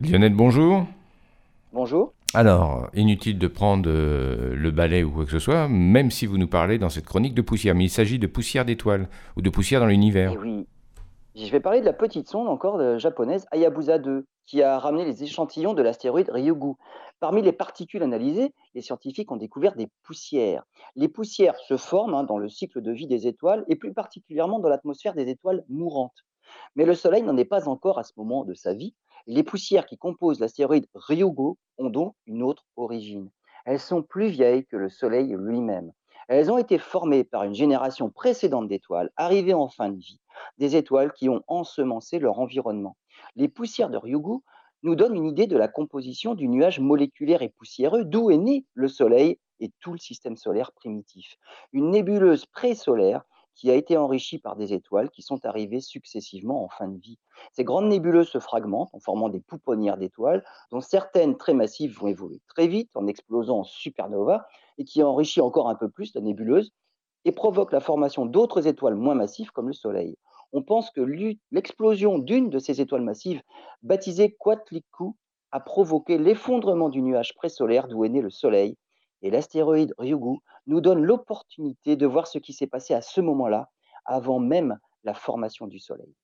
Lionel, bonjour. Bonjour. Alors, inutile de prendre euh, le balai ou quoi que ce soit, même si vous nous parlez dans cette chronique de poussière, mais il s'agit de poussière d'étoiles ou de poussière dans l'univers. Eh oui, je vais parler de la petite sonde encore de- japonaise Hayabusa 2, qui a ramené les échantillons de l'astéroïde Ryugu. Parmi les particules analysées, les scientifiques ont découvert des poussières. Les poussières se forment hein, dans le cycle de vie des étoiles et plus particulièrement dans l'atmosphère des étoiles mourantes. Mais le Soleil n'en est pas encore à ce moment de sa vie. Les poussières qui composent l'astéroïde Ryugu ont donc une autre origine. Elles sont plus vieilles que le Soleil lui-même. Elles ont été formées par une génération précédente d'étoiles arrivées en fin de vie, des étoiles qui ont ensemencé leur environnement. Les poussières de Ryugu nous donnent une idée de la composition du nuage moléculaire et poussiéreux d'où est né le Soleil et tout le système solaire primitif. Une nébuleuse présolaire qui a été enrichie par des étoiles qui sont arrivées successivement en fin de vie. Ces grandes nébuleuses se fragmentent en formant des pouponnières d'étoiles, dont certaines très massives vont évoluer très vite en explosant en supernova et qui enrichit encore un peu plus la nébuleuse et provoque la formation d'autres étoiles moins massives comme le Soleil. On pense que l'explosion d'une de ces étoiles massives, baptisée Quatlicu, a provoqué l'effondrement du nuage présolaire d'où est né le Soleil. Et l'astéroïde Ryugu nous donne l'opportunité de voir ce qui s'est passé à ce moment-là, avant même la formation du Soleil.